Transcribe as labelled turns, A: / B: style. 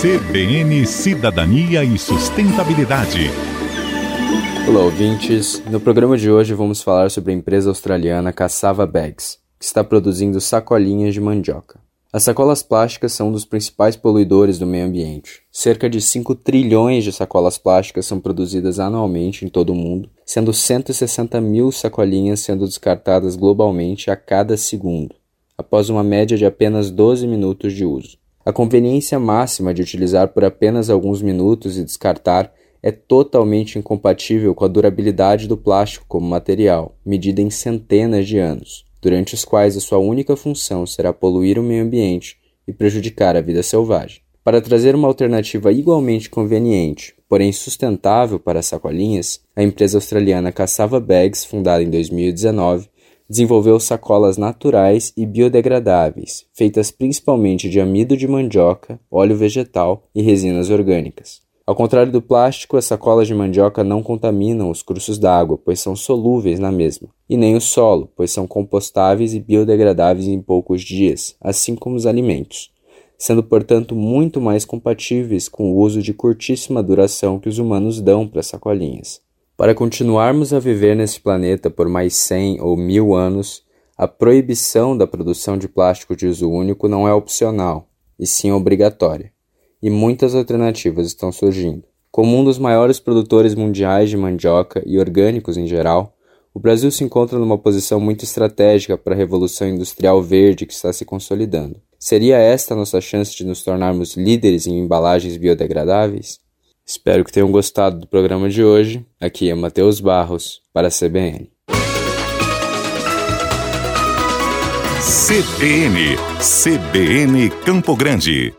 A: CBN Cidadania e Sustentabilidade.
B: Olá, ouvintes. No programa de hoje vamos falar sobre a empresa australiana Cassava Bags, que está produzindo sacolinhas de mandioca. As sacolas plásticas são um dos principais poluidores do meio ambiente. Cerca de 5 trilhões de sacolas plásticas são produzidas anualmente em todo o mundo, sendo 160 mil sacolinhas sendo descartadas globalmente a cada segundo, após uma média de apenas 12 minutos de uso. A conveniência máxima de utilizar por apenas alguns minutos e descartar é totalmente incompatível com a durabilidade do plástico como material, medida em centenas de anos durante os quais a sua única função será poluir o meio ambiente e prejudicar a vida selvagem. Para trazer uma alternativa igualmente conveniente, porém sustentável para as sacolinhas, a empresa australiana Cassava Bags, fundada em 2019, desenvolveu sacolas naturais e biodegradáveis, feitas principalmente de amido de mandioca, óleo vegetal e resinas orgânicas. Ao contrário do plástico, as sacolas de mandioca não contaminam os cursos d'água, pois são solúveis na mesma, e nem o solo, pois são compostáveis e biodegradáveis em poucos dias, assim como os alimentos, sendo portanto muito mais compatíveis com o uso de curtíssima duração que os humanos dão para sacolinhas. Para continuarmos a viver nesse planeta por mais 100 ou mil anos, a proibição da produção de plástico de uso único não é opcional, e sim obrigatória e muitas alternativas estão surgindo. Como um dos maiores produtores mundiais de mandioca e orgânicos em geral, o Brasil se encontra numa posição muito estratégica para a revolução industrial verde que está se consolidando. Seria esta a nossa chance de nos tornarmos líderes em embalagens biodegradáveis? Espero que tenham gostado do programa de hoje. Aqui é Matheus Barros, para a CBN.
A: CBN, CBN Campo Grande.